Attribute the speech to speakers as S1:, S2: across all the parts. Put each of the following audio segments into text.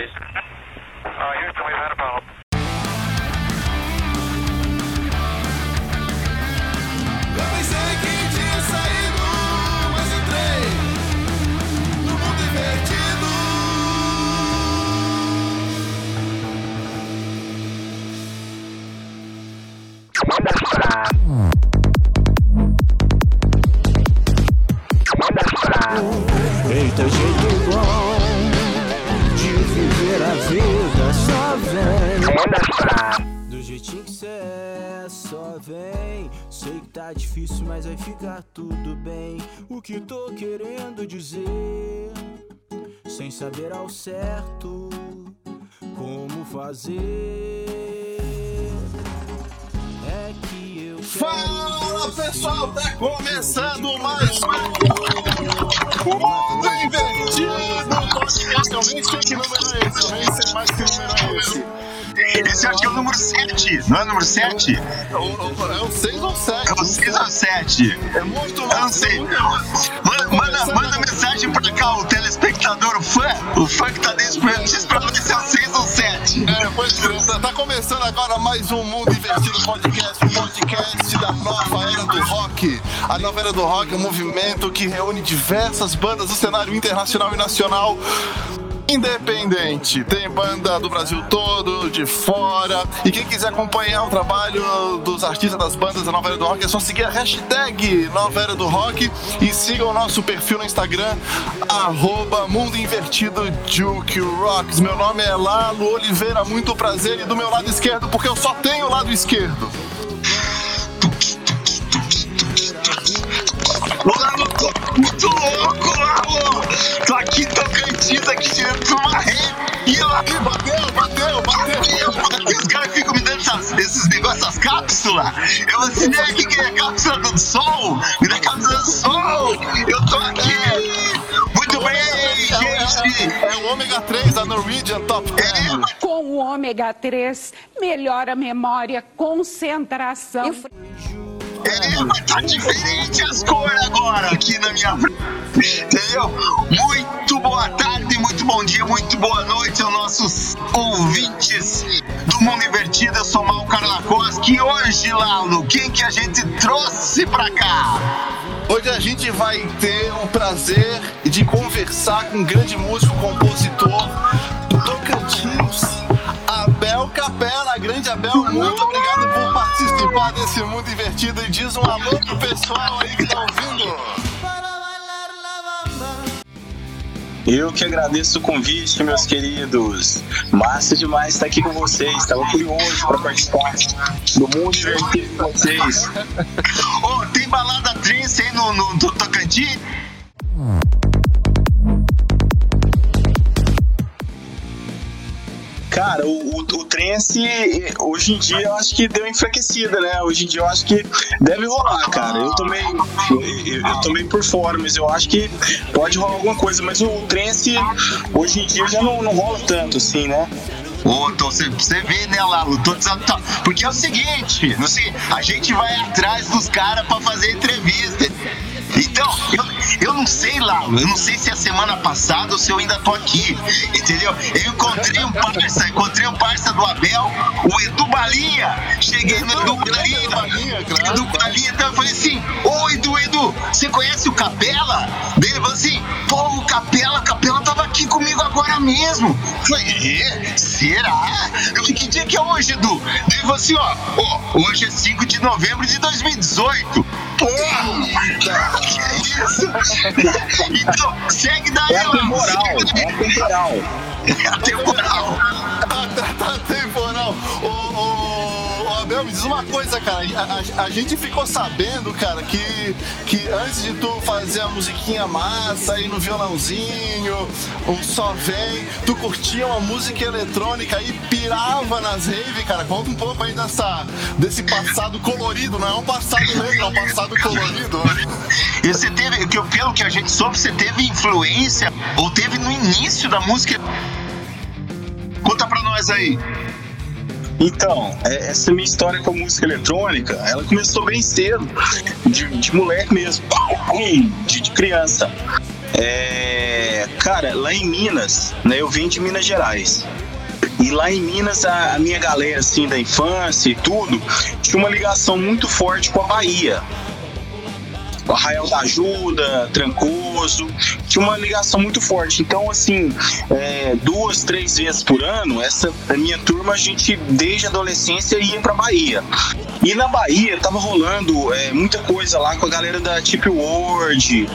S1: please.
S2: Saber ao certo como fazer. É que eu
S3: Fala pessoal, tá começando mais um Mundo Invertido podcast. Eu nem sei que número é esse, eu nem sei mais que número é esse.
S4: Esse acho que é o número 7, não é o número 7?
S3: É o- É o 6 ou 7?
S4: É o 6 ou 7?
S3: É muito
S4: Eu não sei. Manda, manda, manda mensagem pra cá, o telespectador, o fã. O fã que tá dentro diz pra ver se é o 6 ou 7.
S3: É, pois é, tá- tá começando agora mais um Mundo Invertido Podcast, o podcast da nova era do rock. A nova era do rock é um movimento que reúne diversas bandas do cenário internacional e nacional. Independente, tem banda do Brasil todo, de fora. E quem quiser acompanhar o trabalho dos artistas das bandas da Nova Era do Rock é só seguir a hashtag Nova Era do Rock e sigam o nosso perfil no Instagram, arroba Mundo Invertido Juke Rocks. Meu nome é Lalo Oliveira, muito prazer. E do meu lado esquerdo, porque eu só tenho o lado esquerdo.
S4: Olá, louco! Muito louco, Lalo! Tô aqui Tocantins, aqui dentro de uma rave. E eu
S3: Ih, bateu, bateu, bateu.
S4: E os caras ficam me dando essas- esses negócios, essas cápsulas. Eu assim, né? O que, que é? Cápsula do sol? Me dá cápsula do sol! Eu tô aqui! Muito bem, gente!
S3: É o ômega 3 da Norwegian Top 10.
S5: Com o ômega 3, melhora a memória, concentração.
S4: É, mas tá diferente as cores agora aqui na minha frente. Entendeu? Muito boa tarde, muito bom dia, muito boa noite aos nossos ouvintes do Mundo Invertido. Eu sou Mal Carlacoski e hoje, Lalo, quem que a gente trouxe pra cá?
S3: Hoje a gente vai ter o prazer de conversar com um grande músico, compositor Abel Capela. Grande Abel, muito obrigado por participar desse Mundo Invertido e diz um alô pro pessoal aí que tá ouvindo.
S6: Eu que agradeço o convite, meus queridos. Massa demais estar aqui com vocês. Estava curioso para participar do mundo divertido com vocês.
S4: Ô, tem balada trance aí no, no, no Tocantins?
S6: Cara, o, o, o trance, hoje em dia, eu acho que deu enfraquecida, né? Hoje em dia, eu acho que deve rolar, cara. Eu tomei, eu, eu tomei por fora, mas eu acho que pode rolar alguma coisa. Mas o, trance, hoje em dia, já não, não rola tanto, assim, né?
S4: Ô, então você, vê, né, Lalo? Tô dizendo, tá- Porque é o seguinte, não sei, a gente vai atrás dos caras pra fazer entrevista. Então, eu, eu não sei, Lalo, eu não sei se é semana passada ou se eu ainda tô aqui, entendeu? Eu encontrei um parça, encontrei um parça do Abel, o Edu Balinha. Cheguei no Edu Balinha. Edu Balinha, então eu falei assim, ô Edu, Edu, você conhece o Capela? Ele falou assim, pô, o Capela, o Capela tava aqui comigo agora mesmo. Eu falei, é? Será? Eu falei, que dia que é hoje, Edu? Ele falou assim, ó, ó, hoje é 5 de novembro de 2018. Porra! Que é isso? Então, segue daí,
S6: É temporal, é temporal.
S4: É atemporal.
S3: Tá, tá, tá temporal. Ô, ô, ô, Abel, me diz uma coisa, cara. A, a- a gente ficou sabendo, cara, que, que antes de tu fazer a musiquinha massa aí no violãozinho, o só vem, tu curtia uma música eletrônica e pirava nas raves, cara. Conta um pouco aí dessa, desse passado colorido. Não é um passado negro, é um passado colorido.
S4: E você teve, pelo que a gente soube, você teve influência ou teve no início da música. Conta pra nós aí.
S6: Então, é- essa minha história com a música eletrônica, ela começou bem cedo, de, de moleque mesmo, de, de criança. É, cara, lá em Minas, né? Eu vim de Minas Gerais. E lá em Minas, a, a, minha galera, assim, da infância e tudo, tinha uma ligação muito forte com a Bahia. O Arraial da Ajuda, Trancoso, tinha uma ligação muito forte. Então, assim, é, duas, três vezes por ano, essa minha turma, a gente, desde a adolescência, ia pra Bahia. E na Bahia tava rolando é, muita coisa lá com a galera da Tip World,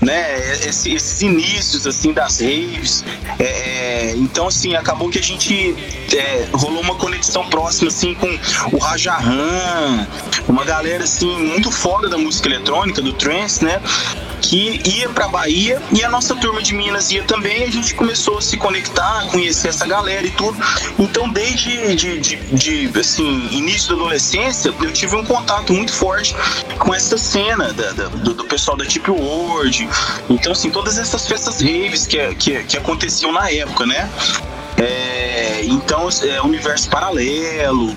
S6: né? Esse, esses inícios assim das raves. É, é, então assim acabou que a gente é, rolou uma conexão próxima assim com o Rajahan, uma galera assim muito foda da música eletrônica, do trance, né? Que ia para Bahia e a nossa turma de Minas ia também. A gente começou a se conectar, conhecer essa galera e tudo. Então, desde de, de, de assim, início da adolescência, eu tive um contato muito forte com essa cena da, da, do, do, pessoal da Tip World. Então, assim, todas essas festas raves que, que, que aconteciam na época, né? É, então, é, universo paralelo,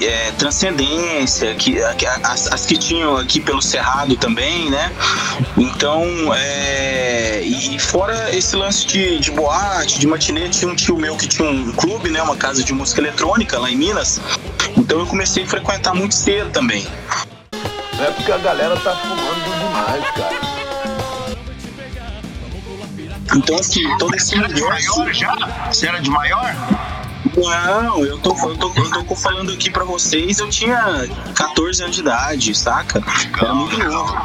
S6: é, transcendência, que, as, as, que tinham aqui pelo Cerrado também, né? Então, é, e fora esse lance de, de boate, de matinê, tinha um tio meu que tinha um clube, né? Uma casa de música eletrônica lá em Minas. Então eu comecei a frequentar muito cedo também.
S7: É porque a galera tá fumando demais, cara.
S6: Então, assim, todo esse
S4: Você era de maior já? Você era de maior?
S6: Não, eu tô, eu tô, eu tô falando aqui pra vocês, eu tinha 14 anos de idade, saca? Era muito novo.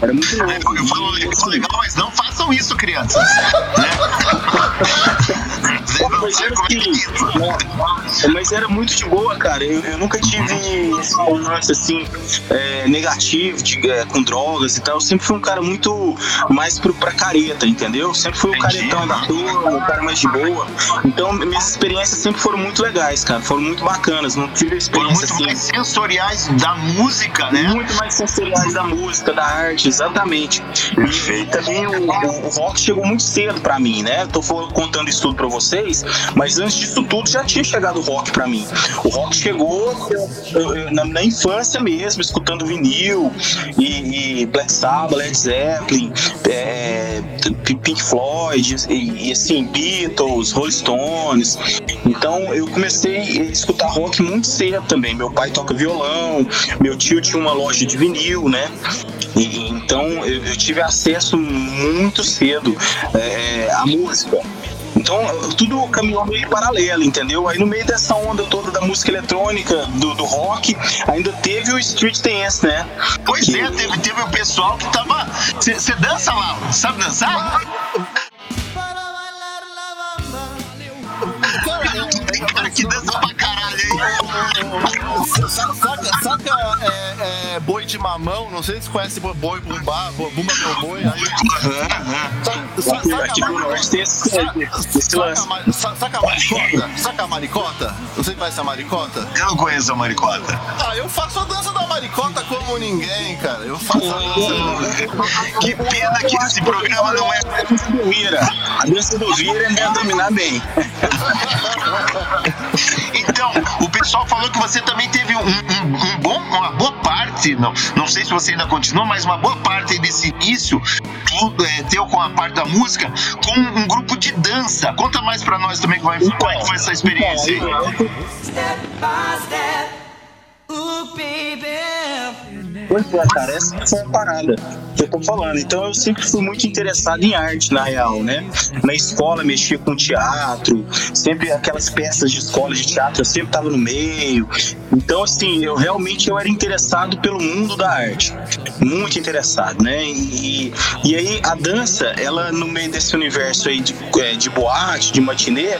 S6: Era muito novo.
S4: Eu falo, eu falo legal, mas não façam isso, crianças. né?
S6: mas, era assim, mas era muito de boa, cara. Eu, eu nunca tive esse romance assim, é, negativo de, é, com drogas e tal. Eu sempre fui um cara muito mais pro, pra careta, entendeu? Sempre fui o caretão da turma, o cara mais de boa. Então, minhas experiências sempre foram muito legais, cara. Foram muito bacanas. Não tive experiência
S4: muito
S6: assim.
S4: mais sensoriais da música, né?
S6: Muito mais sensoriais da música, da arte, exatamente. E também o, o, o rock chegou muito cedo pra mim, né? Tô contando isso tudo pra vocês, mas antes disso tudo já tinha chegado o rock pra mim. O rock chegou na, na infância mesmo, escutando vinil e, e Black Sabbath, Led Zeppelin, é, Pink Floyd, e, e, assim, Beatles, Rolling Stones. Então eu comecei a escutar rock muito cedo também. Meu pai toca violão, meu tio tinha uma loja de vinil, né? E, então eu, eu, tive acesso muito cedo é, à música. Então, tudo caminhou meio paralelo, entendeu? Aí no meio dessa onda toda da música eletrônica, do, do rock, ainda teve o street dance, né?
S4: Pois que... é, teve, teve o pessoal que tava. Você dança lá, sabe dançar? Tem cara que dança pra caralho aí.
S3: Saca, saca é, é, boi de mamão? Não sei se conhece boi bumbá, bumba meu boi. Aí.
S6: Aqui no norte tem esse, esse lance.
S3: Saca a maricota? Saca a maricota? Não sei se conhece a maricota.
S4: Eu não conheço a maricota.
S3: Ah, eu faço a dança da maricota como ninguém, cara. Eu faço a dança.
S4: Que pena que esse programa não é.
S6: A dança do Vira. A dança do Vira é dominar bem.
S4: Então, o pessoal falou que você também teve um, um, um, bom, uma boa parte, não, não sei se você ainda continua, mas uma boa parte desse início tudo, é, teu com a parte da música, com um grupo de dança. Conta mais pra nós também como, é, é que foi essa experiência.
S6: Pois é, cara, essa foi a parada que eu tô falando. Então eu sempre fui muito interessado em arte, na real, né? Na escola mexia com teatro, sempre aquelas peças de escola de teatro, eu sempre tava no meio. Então, assim, eu realmente eu era interessado pelo mundo da arte. Muito interessado, né? E, e aí a dança, ela no meio desse universo aí de, é, de boate, de matinê,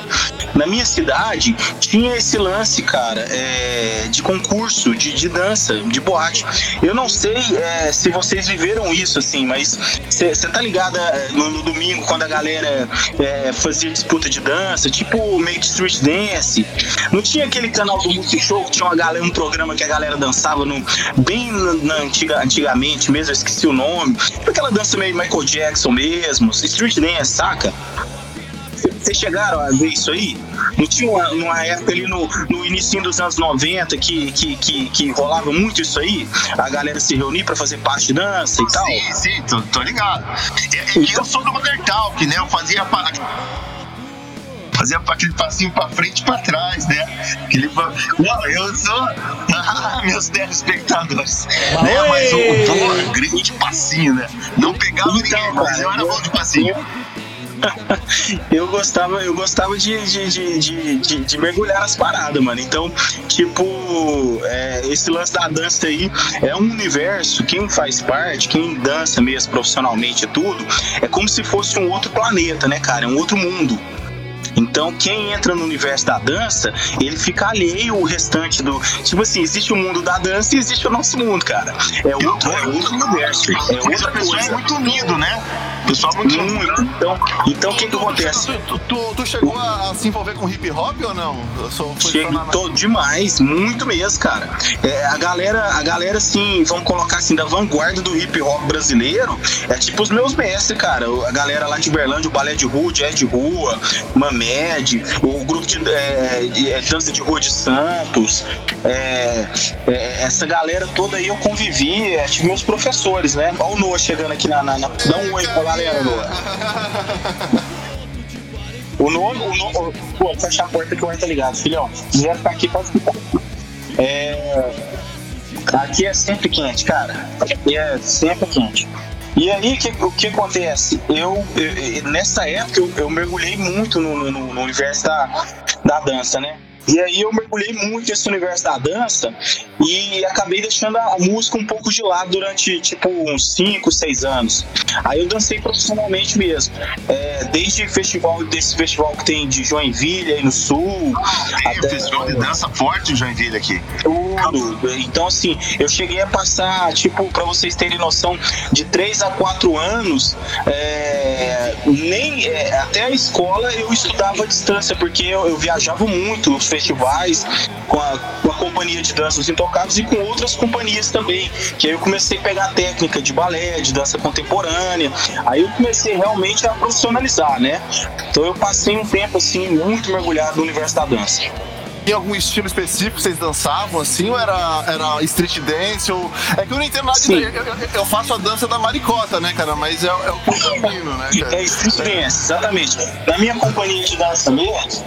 S6: na minha cidade tinha esse lance, cara, é, de concurso de, de dança, de boate. Eu não sei é, se vocês viveram isso, assim, mas você tá ligada é, no, no, domingo quando a galera é, fazia disputa de dança, tipo meio street dance. Não tinha aquele canal do Multishow que tinha uma galera, um programa que a galera dançava no, bem na, na antiga, antigamente mesmo, eu esqueci o nome. Aquela dança meio Michael Jackson mesmo, street dance, saca? Vocês chegaram a ver isso aí? Não tinha uma, uma época ali no, no início dos anos 90 que, que, que, que rolava muito isso aí? A galera se reunir pra fazer parte de dança e tal?
S4: Sim, sim, tô, tô ligado. E, e eu sou do Modern Talk, né? Eu fazia pa- Fazia aquele passinho pra frente e pra trás, né? Aquele... Não, eu sou. Ah, meus telespectadores. Né? Mas o, o grande passinho, né? Não pegava
S6: Então,
S4: ninguém, mas eu era bom de passinho.
S6: eu gostava, eu gostava de, de, de, de, mergulhar nas paradas, mano. Então, tipo, é, esse lance da dança aí é um universo, quem faz parte, quem dança mesmo profissionalmente e tudo, é como se fosse um outro planeta, né, cara? É um outro mundo. Então, quem entra no universo da dança, ele fica alheio ao restante do. Tipo assim, existe o mundo da dança e existe o nosso mundo, cara. É outro, é outro universo. É outra
S4: o pessoal é muito unido, né? O pessoal é muito unido.
S6: Muito. Então, então o que que acontece?
S3: Tu, tu- tu- tu chegou a, a se envolver com hip hop ou não? Só na-
S6: demais, muito mesmo, cara. É, a galera, a galera, assim, vamos colocar assim, da vanguarda do hip hop brasileiro, é tipo os meus mestres, cara. A galera lá de Berlândia, o Balé de Rua, Jazz de Rua, Mamed, o grupo de, é, de- é, dança de rua de Santos. é, é, essa galera toda aí eu convivi, é, tive meus professores, né? Olha o Noah chegando aqui na, na, na- Dá um oi pra galera, Noah. O nome, o nome. Pô, a porta que o ar tá ligado, filhão. Se quiser ficar aqui, pode ficar. É. Aqui é sempre quente, cara. Aqui é sempre quente. E aí, que- o que acontece? Eu, eu- nessa época, eu, eu mergulhei muito no, no- no universo da, da dança, né? E aí eu mergulhei muito nesse universo da dança e acabei deixando a música um pouco de lado durante, tipo, uns 5, 6 anos. Aí eu dancei profissionalmente mesmo. É, desde festival, desse festival que tem de Joinville aí no sul,
S4: Tem o festival de dança forte em Joinville aqui.
S6: tudo. Então, assim, eu cheguei a passar, tipo, pra vocês terem noção, de 3 a 4 anos, é, nem é, até a escola eu estudava à distância, porque eu, eu viajava muito nos festivais com a, com a companhia de dança Os Intocáveis e com outras companhias também. Que aí eu comecei a pegar técnica de balé, de dança contemporânea. Aí eu comecei realmente a profissionalizar, né? Então eu passei um tempo, assim, muito mergulhado no universo da dança.
S3: Tem algum estilo específico que vocês dançavam assim? Ou era, era street dance? Ou... É que eu não entendo nada de eu, eu- eu faço a dança da maricota, né, cara? Mas é, é o que eu domino, né, cara?
S6: É street dance, exatamente. Na minha companhia de dança mesmo,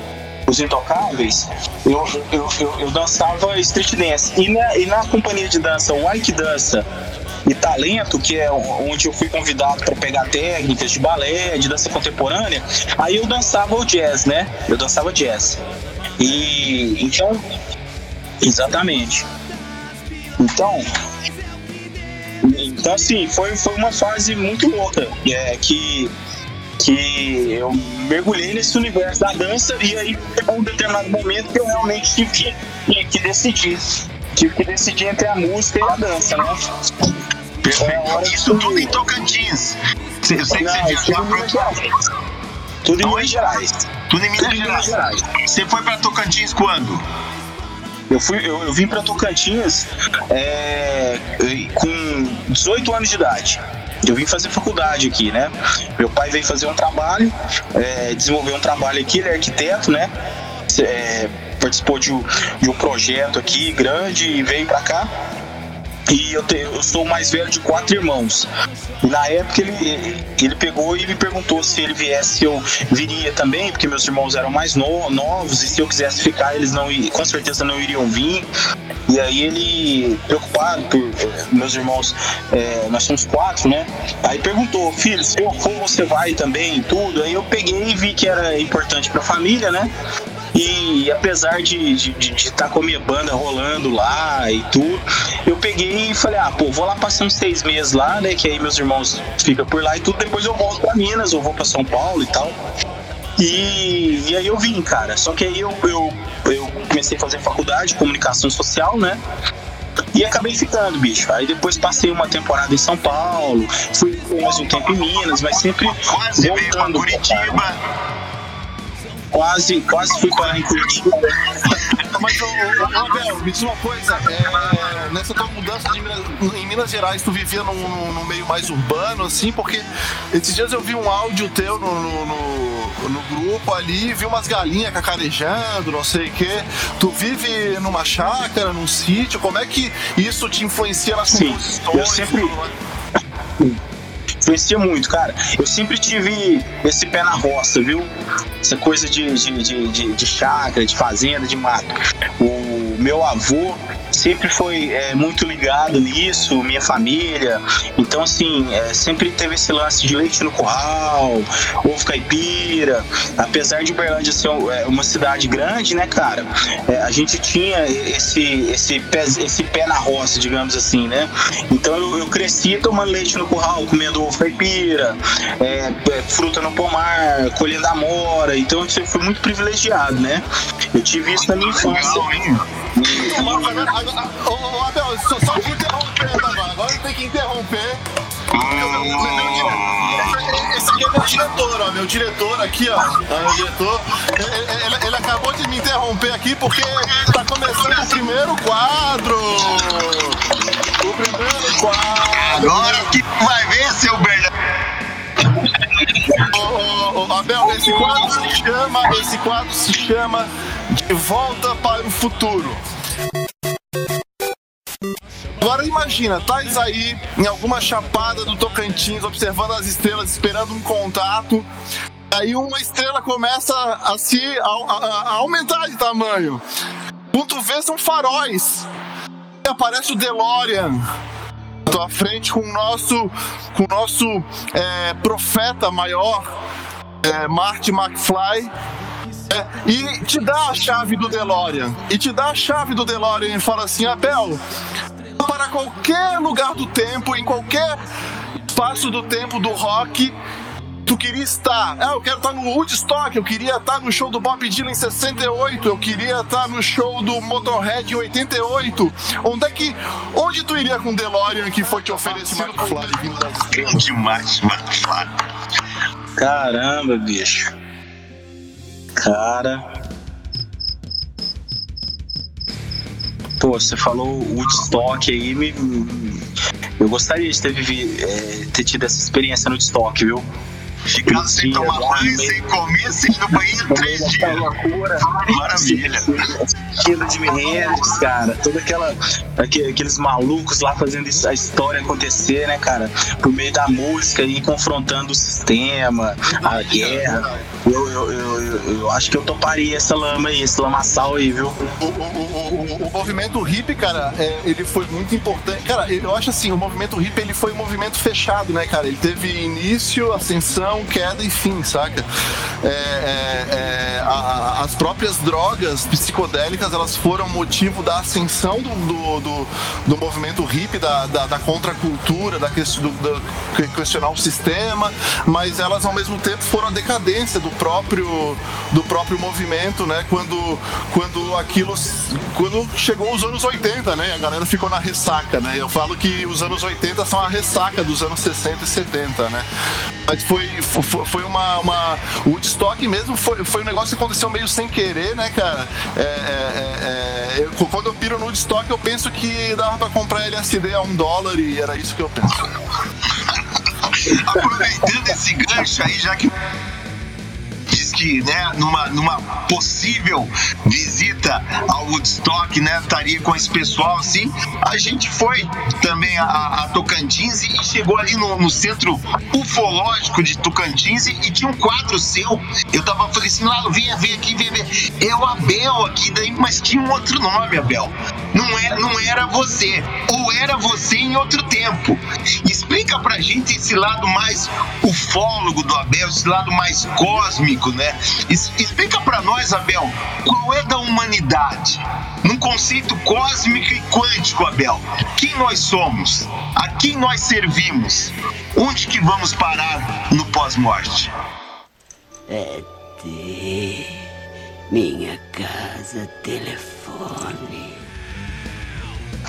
S6: os Intocáveis, eu, eu, eu, eu dançava street dance. E na, e na companhia de dança White Dança e Talento, que é onde eu fui convidado para pegar técnicas de balé, de dança contemporânea, aí eu dançava o jazz, né? Eu dançava jazz. E então, exatamente. Então, então assim, foi, foi uma fase muito louca, é, que que eu mergulhei nesse universo da dança e aí chegou um determinado momento que eu realmente tive que, que, que decidir. Tive que decidir entre a música e a dança, né? É a hora
S4: Isso tudo em Tocantins. Eu sei que
S6: Não,
S4: você viajou pra...
S6: Gerais. Tudo em Minas Gerais.
S4: Tudo em Minas
S6: Tudo Minas
S4: Gerais.
S6: Gerais.
S4: Você foi pra Tocantins quando?
S6: Eu, fui, eu, eu vim para Tocantins é, com 18 anos de idade. Eu vim fazer faculdade aqui, né? Meu pai veio fazer um trabalho, é, desenvolver um trabalho aqui, ele é arquiteto, né? É, participou de, um- de um projeto aqui grande e veio para cá. E eu, te- eu sou o mais velho de quatro irmãos. Na época ele, ele pegou e me perguntou se ele viesse, eu viria também, porque meus irmãos eram mais no- novos e se eu quisesse ficar, eles não com certeza não iriam vir. E aí ele, preocupado por meus irmãos, eh, nós somos quatro, né? Aí perguntou, filho, se eu for, você vai também tudo. Aí eu peguei e vi que era importante pra família, né? E apesar de estar com a minha banda rolando lá e tudo, eu peguei e falei, ah, pô, vou lá passar uns seis meses lá, né? Que aí meus irmãos ficam por lá e tudo, depois eu volto pra Minas, ou vou pra São Paulo e tal. E, e aí eu vim, cara. Só que aí eu, eu, eu comecei a fazer faculdade de comunicação social, né? E acabei ficando, bicho. Aí depois passei uma temporada em São Paulo, fui mais um tempo em Minas, mas sempre
S4: Quase
S6: voltando pra cá. Quase, quase fui para em Curitiba.
S3: Mas, ô, ô, Abel, me diz uma coisa. é, nessa tua mudança de Minas, em Minas Gerais, tu vivia num, num meio mais urbano, assim? Porque esses dias eu vi um áudio teu no, no, no- no grupo ali, vi umas galinhas cacarejando, não sei o quê. Tu vive numa chácara, num sítio, como é que isso te influencia nas
S6: Sim,
S3: composições?
S6: eu sempre- Influencia muito, cara. Eu sempre tive esse pé na roça, viu? Essa coisa de, de, de, de, de chácara, de fazenda, de mato. O meu avô sempre foi é, muito ligado nisso, minha família. Então, assim, é, sempre teve esse lance de leite no curral, ovo caipira. Apesar de Uberlândia ser é, uma cidade grande, né, cara? É, a gente tinha esse, esse, pé, esse pé na roça, digamos assim, né? Então eu, eu cresci tomando leite no curral, comendo ovo caipira, é, é, fruta no pomar, colhendo amora. Então eu fui muito privilegiado, né? Eu tive isso na minha infância.
S4: Legal, hein?
S3: Ô, Abel, só, só te interrompendo agora. Agora tem que interromper. Esse aqui é meu diretor, ó. Meu diretor aqui, ó. Meu diretor. Ele, ele- ele acabou de me interromper aqui porque tá começando o primeiro quadro. O primeiro quadro.
S4: Agora que vai ver, seu Bernardo.
S3: Ô, Abel, esse quadro se chama, esse quadro se chama De Volta para o Futuro. Agora imagina, tais aí em alguma chapada do Tocantins, observando as estrelas, esperando um contato. Aí uma estrela começa a se a, a- a aumentar de tamanho. Quando vê são faróis. E aparece o DeLorean à frente com o nosso, com o nosso é, profeta maior, é, Marty McFly. É, e te dá a chave do DeLorean. E te dá a chave do DeLorean e fala assim: Abel, para qualquer lugar do tempo, em qualquer espaço do tempo do rock, tu queria estar. Ah, eu quero estar no Woodstock, eu queria estar no show do Bob Dylan em 68, eu queria estar no show do Motorhead em 88. Onde é que. Onde tu iria com o DeLorean que foi te oferecido McFly vindo das
S4: Bom demais, mano.
S6: Caramba, bicho. Cara. Pô, você falou Woodstock aí, me... eu gostaria de ter, vivido, é, ter tido essa experiência no Woodstock, viu?
S4: Ficando sem
S6: Sim,
S4: tomar banho, sem comer, sem ir no banheiro três
S6: daquela
S4: dias.
S6: loucura.
S4: Maravilha.
S6: Assistindo de Hendrix, cara. Toda aquela. aque- Aqueles malucos lá fazendo a história acontecer, né, cara? Por meio da música e confrontando o sistema, a guerra. Eu, eu, eu, eu, acho que eu toparia essa lama aí, esse lamaçal aí, viu?
S3: O, o- o- o- movimento hippie, cara, é, ele foi muito importante. Cara, eu acho assim, o movimento hippie ele foi um movimento fechado, né, cara? Ele teve início, ascensão, queda e fim, saca? É, é, é, a- as próprias drogas psicodélicas, elas foram motivo da ascensão do, do, do- do movimento hippie, da, da, da contracultura, da do, que- questionar o sistema, mas elas ao mesmo tempo foram a decadência do próprio do próprio movimento, né? Quando quando aquilo quando chegou os anos 80, né? A galera ficou na ressaca, né? Eu falo que os anos 80 são a ressaca dos anos 60 e 70, né? Mas foi foi, uma, uma o Woodstock mesmo foi, foi um negócio que aconteceu meio sem querer, né, cara? É, é, é, é, eu- quando eu piro no Woodstock, eu penso que dava pra comprar LSD a um dólar e era isso que eu penso.
S4: Aproveitando esse gancho aí, já que né, numa, numa possível visita ao Woodstock, né, estaria com esse pessoal assim, a gente foi também a, a Tocantins e chegou ali no, no centro ufológico de Tocantins e, tinha um quadro seu. Eu tava falei assim, Lalo, venha ver aqui, ver. É o Abel aqui, daí, mas tinha um outro nome, Abel. Não, é, não era você, ou era você em outro tempo. Explica pra gente esse lado mais ufólogo do Abel, esse lado mais cósmico, né? Explica pra nós, Abel, qual é da humanidade? Num conceito cósmico e quântico, Abel. Quem nós somos? A quem nós servimos? Onde que vamos parar no pós-morte?
S8: É ter minha casa telefone.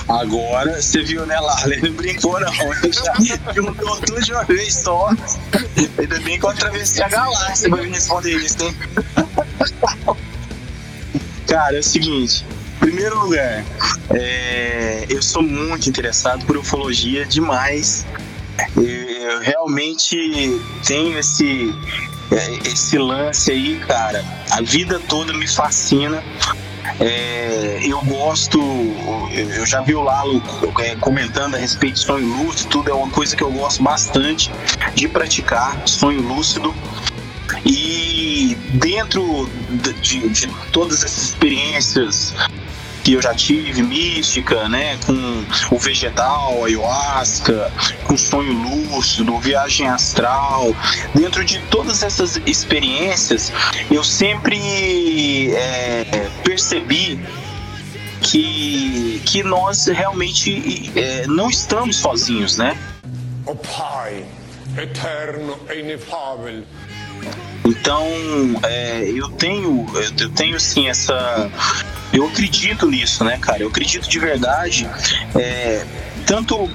S6: Agora, você viu, né, Lala? Ele não brincou, não. Ele já juntou tudo de uma vez só. Ainda bem que eu atravessei a galáxia pra me responder isso, hein? Cara, é o seguinte. Primeiro lugar, é, eu sou muito interessado por ufologia demais. Eu, eu realmente tenho esse, é, esse lance aí, cara, a vida toda me fascina. É, eu gosto, eu já vi o Lalo é, comentando a respeito de sonho lúcido, tudo é uma coisa que eu gosto bastante de praticar, sonho lúcido. E dentro de, de todas essas experiências que eu já tive, mística, né, com o vegetal, ayahuasca, com sonho lúcido, viagem astral. Dentro de todas essas experiências, eu sempre é, percebi que, que nós realmente é, não estamos sozinhos, né? O Pai, eterno e inefável. Então, é, eu tenho, eu tenho assim essa eu acredito nisso, né, cara? Eu acredito de verdade. É, tanto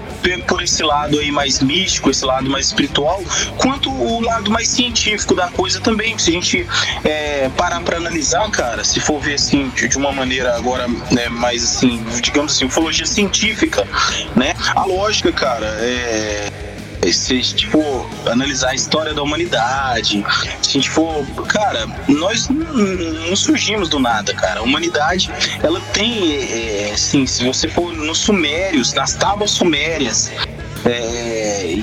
S6: por esse lado aí mais místico, esse lado mais espiritual, quanto o lado mais científico da coisa também. Se a gente é, parar para analisar, cara, se for ver assim de uma maneira agora né, mais assim, digamos assim, ufologia científica, né? A lógica, cara, é se a gente for analisar a história da humanidade, se a gente for. Cara, nós não surgimos do nada, cara. A humanidade, ela tem. É, assim, se você for nos Sumérios, nas tábuas sumérias, é,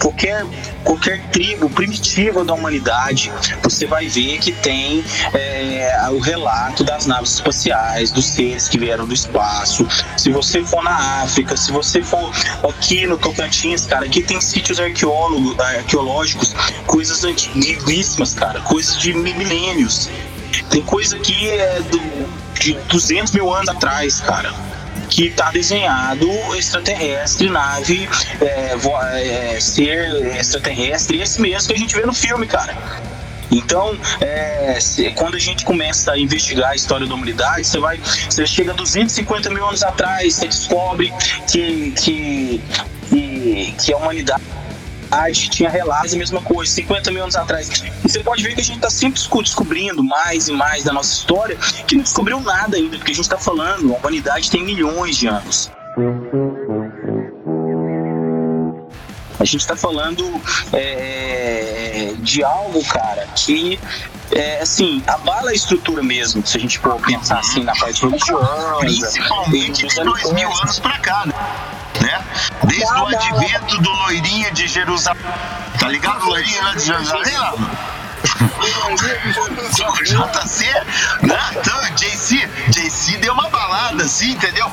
S6: qualquer, qualquer tribo primitiva da humanidade, você vai ver que tem é, o relato das naves espaciais, dos seres que vieram do espaço. Se você for na África, se você for aqui no Tocantins, cara, aqui tem sítios arqueológicos, coisas antiguíssimas, cara, coisas de milênios. Tem coisa que é de 200 mil anos atrás, cara que está desenhado extraterrestre, nave, é, é, ser extraterrestre, esse mesmo que a gente vê no filme, cara. Então, é, se, quando a gente começa a investigar a história da humanidade, você vai, você chega a 250 mil anos atrás, você descobre que, que, que, que a humanidade tinha relatos a mesma coisa, 50 mil anos atrás. E você pode ver que a gente está sempre descobrindo mais e mais da nossa história, que não descobriu nada ainda, porque a gente está falando, a humanidade tem milhões de anos. A gente está falando é, de algo, cara, que é, assim, abala a estrutura mesmo, se a gente for pensar assim na parte religiosa.
S4: Principalmente de dois mil anos pra cá, né? Né? Desde o advento do loirinho de Jerusalém. Tá ligado? O loirinho lá de Jerusalém, lá? JC, né? Então, JC, JC deu uma balada, assim, entendeu?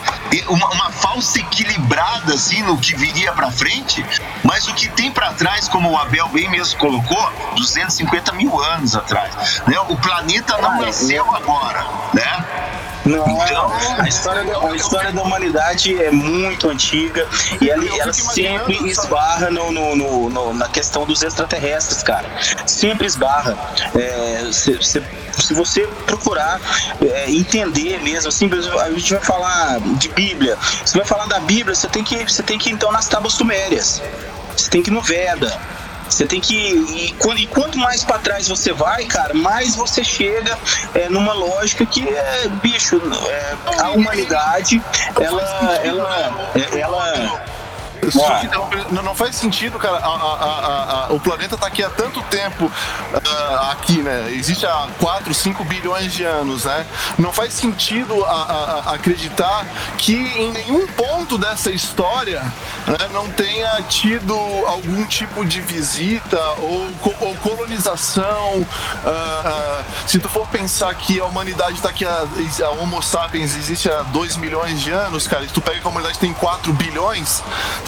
S4: Uma, uma, falsa equilibrada, assim, no que viria pra frente, mas o que tem pra trás, como o Abel bem mesmo colocou, 250 mil anos atrás, né? O planeta não nasceu agora, né?
S6: Não, então, a história, da, a história da humanidade é muito antiga e ela, ela sempre esbarra no, no, no, na questão dos extraterrestres, cara. Sempre esbarra. É, se, se, se você procurar é, entender mesmo, assim, a gente vai falar de Bíblia. Você vai falar da Bíblia, você tem que, você tem que ir então nas tábuas sumérias. Você tem que ir no Veda. Você tem que. E, e quanto mais para trás você vai, cara, mais você chega é, numa lógica que é, bicho, é, a humanidade, ela. ela, ela
S3: não, não, faz sentido, cara. A, a, a, o planeta tá aqui há tanto tempo uh, aqui, né? Existe há 4, 5 bilhões de anos, né? Não faz sentido acreditar que em nenhum ponto dessa história né, não tenha tido algum tipo de visita ou, ou colonização. Uh, uh, se tu for pensar que a humanidade está aqui, a, a Homo sapiens existe há 2 milhões de anos, cara, e tu pega que a humanidade tem 4 bilhões,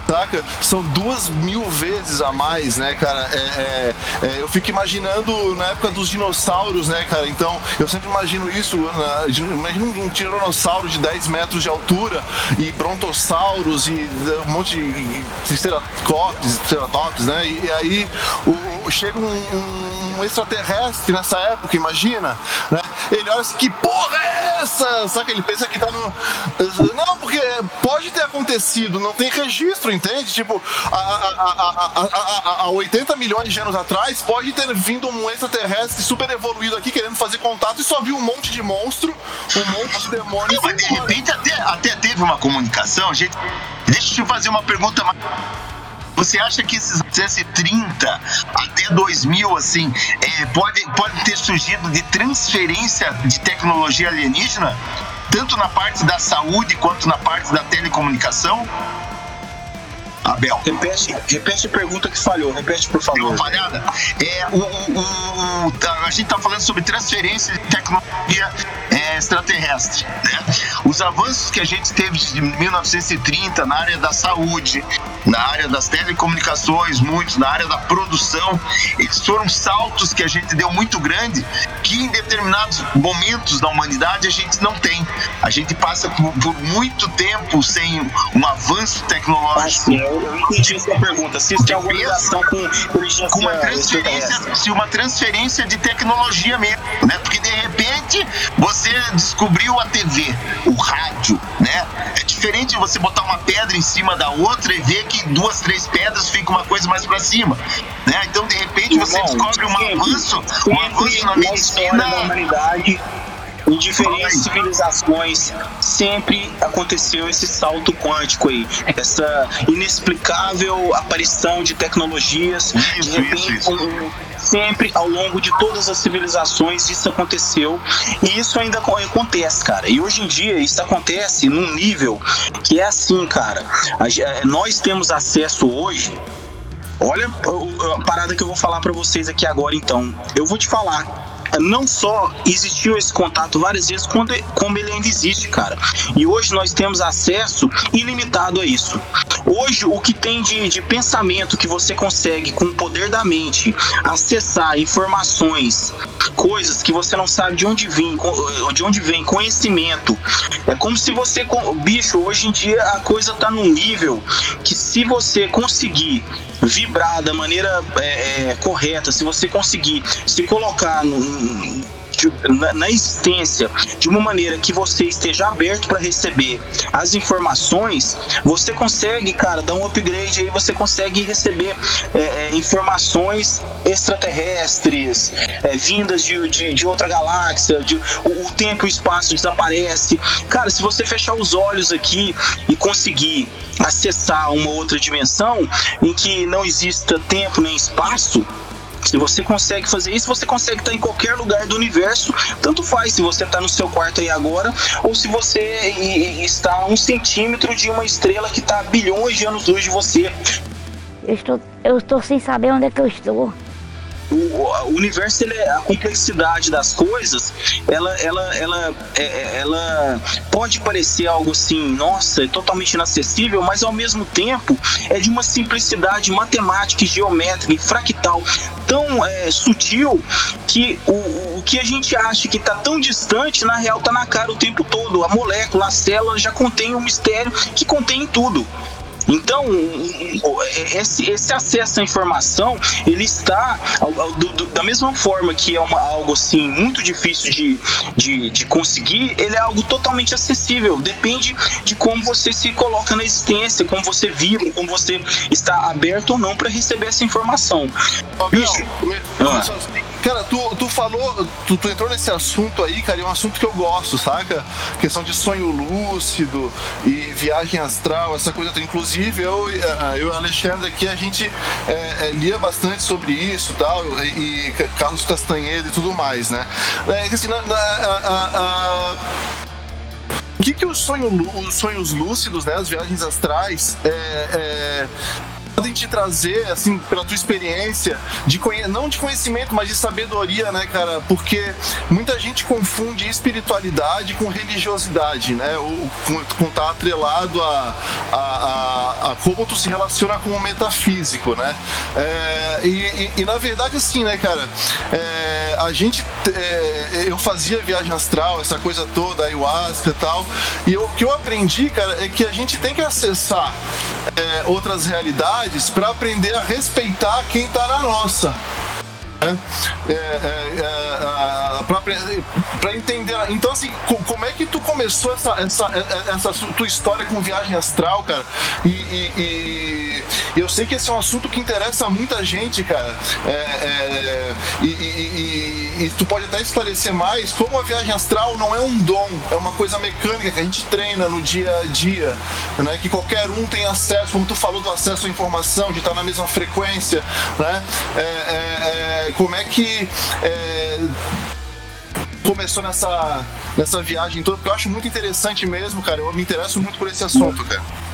S3: saca? São duas mil vezes a mais, né, cara? É, é, é, eu fico imaginando na época dos dinossauros, né, cara? Então, eu sempre imagino isso, né? imagina um tiranossauro de 10 metros de altura e brontossauros e um monte de triceratops, triceratops né? E, e aí o, chega um, um, extraterrestre nessa época, imagina, né? Ele olha assim, que porra é essa? Sabe? Ele pensa que tá no... Não, porque pode ter acontecido, não tem registro, entende? Tipo, há, 80 milhões de anos atrás, pode ter vindo um extraterrestre super evoluído aqui querendo fazer contato e só viu um monte de monstro, um monte de demônios.
S4: Mas de repente até, até teve uma comunicação, gente. Deixa eu te fazer uma pergunta mais Você acha que esses 130 até 2000, assim, é, pode, pode ter surgido de transferência de tecnologia alienígena? Tanto na parte da saúde quanto na parte da telecomunicação? Abel.
S6: Repete, repete a pergunta que falhou, repete por favor.
S4: Deu uma falhada? É, o, o, o, tá, a gente está falando sobre transferência de tecnologia é, extraterrestre. Né? Os avanços que a gente teve de 1930 na área da saúde, na área das telecomunicações, muitos, na área da produção, eles foram saltos que a gente deu muito grande que em determinados momentos da humanidade a gente não tem. A gente passa por, por muito tempo sem um avanço tecnológico.
S6: Eu entendi essa pergunta. Se tem alguma ligação com
S4: com uma transferência, se uma transferência de tecnologia mesmo, né? Porque de repente você descobriu a TV, o rádio, né? É diferente de você botar uma pedra em cima da outra e ver que duas, três pedras fica uma coisa mais para cima, né? Então de repente você descobre um avanço, um avanço na medicina.
S6: Em diferentes civilizações, sempre aconteceu esse salto quântico aí, essa inexplicável aparição de tecnologias, de
S4: Isso,
S6: repente,
S4: isso, isso.
S6: sempre ao longo de todas as civilizações isso aconteceu e isso ainda co- acontece, cara. E hoje em dia isso acontece num nível que é assim, cara. Eh, nós temos acesso hoje Olha a parada que eu vou falar pra vocês aqui agora, então. Eu vou te falar. Não só existiu esse contato várias vezes, quando- como ele ainda existe, cara. E hoje nós temos acesso ilimitado a isso. Hoje, o que tem de, de pensamento que você consegue, com o poder da mente, acessar informações, coisas que você não sabe de onde vem, de onde vem, conhecimento. É como se você. Bicho, hoje em dia a coisa tá num nível que se você conseguir vibrar da maneira é, é, correta, se você conseguir se colocar no- de- na, na existência de uma maneira que você esteja aberto para receber as informações, você consegue, cara, dar um upgrade aí, você consegue receber é, é, informações extraterrestres, é, vindas de, de, de outra galáxia, de, o, o tempo e o espaço desaparece. Cara, se você fechar os olhos aqui e conseguir acessar uma outra dimensão em que não exista tempo nem espaço, se você consegue fazer isso, você consegue estar em qualquer lugar do universo. Tanto faz se você está no seu quarto aí agora, ou se você está a um centímetro de uma estrela que está bilhões de anos-luz de você.
S9: Eu estou, eu estou sem saber onde é que eu estou.
S6: O, o universo, ele é, a complexidade das coisas, ela, ela, ela, é- é- ela pode parecer algo assim, nossa, é totalmente inacessível, mas ao mesmo tempo é de uma simplicidade matemática, geométrica e fractal tão é, sutil que o, o que a gente acha que está tão distante, na real está na cara o tempo todo. A molécula, a célula já contém um mistério que contém tudo. Então, esse, esse acesso à informação, ele está do- do- da mesma forma que é uma, algo assim muito difícil de, de, de conseguir, ele é algo totalmente acessível. Depende de como você se coloca na existência, como você vibra, como você está aberto ou não para receber essa informação. Bicho, Ah.
S3: Cara, tu, tu falou, tu, tu entrou nesse assunto aí, cara, e é um assunto que eu gosto, saca? Questão de sonho lúcido e viagem astral, essa coisa. Inclusive, eu, e, ah, eu e o Alexandre aqui, a gente é, lia bastante sobre isso tal, e, e Carlos Castanheira e tudo mais, né? É, assim, na- na- a- a- o que, que os, sonho, os sonhos lúcidos, né, as viagens astrais, é, é, podem te trazer, assim, pela tua experiência, de não de conhecimento, mas de sabedoria, né, cara? Porque muita gente confunde espiritualidade com religiosidade, né? Ou com, com tá atrelado a, a, a, a como tu se relaciona com o metafísico, né? É, e, e- e, na verdade, assim, né, cara? É, a gente. é, eu fazia viagem astral, essa coisa toda, ayahuasca e tal. E o que eu aprendi, cara, é que a gente tem que acessar é, outras realidades para aprender a respeitar quem tá na nossa. né? É, é, é, para entender. Então, assim, co- como é que tu começou essa, essa, essa tua história com viagem astral, cara? E, e- e- E eu sei que esse é um assunto que interessa muita gente, cara. É, é, e, e, e, e, tu pode até esclarecer mais como a viagem astral não é um dom, é uma coisa mecânica que a gente treina no dia a dia, né? Que qualquer um tem acesso, como tu falou do acesso à informação, de estar na mesma frequência, né? É, é, é como é que é, começou nessa, nessa viagem toda, porque eu acho muito interessante mesmo, cara. Eu me interesso muito por esse assunto, cara.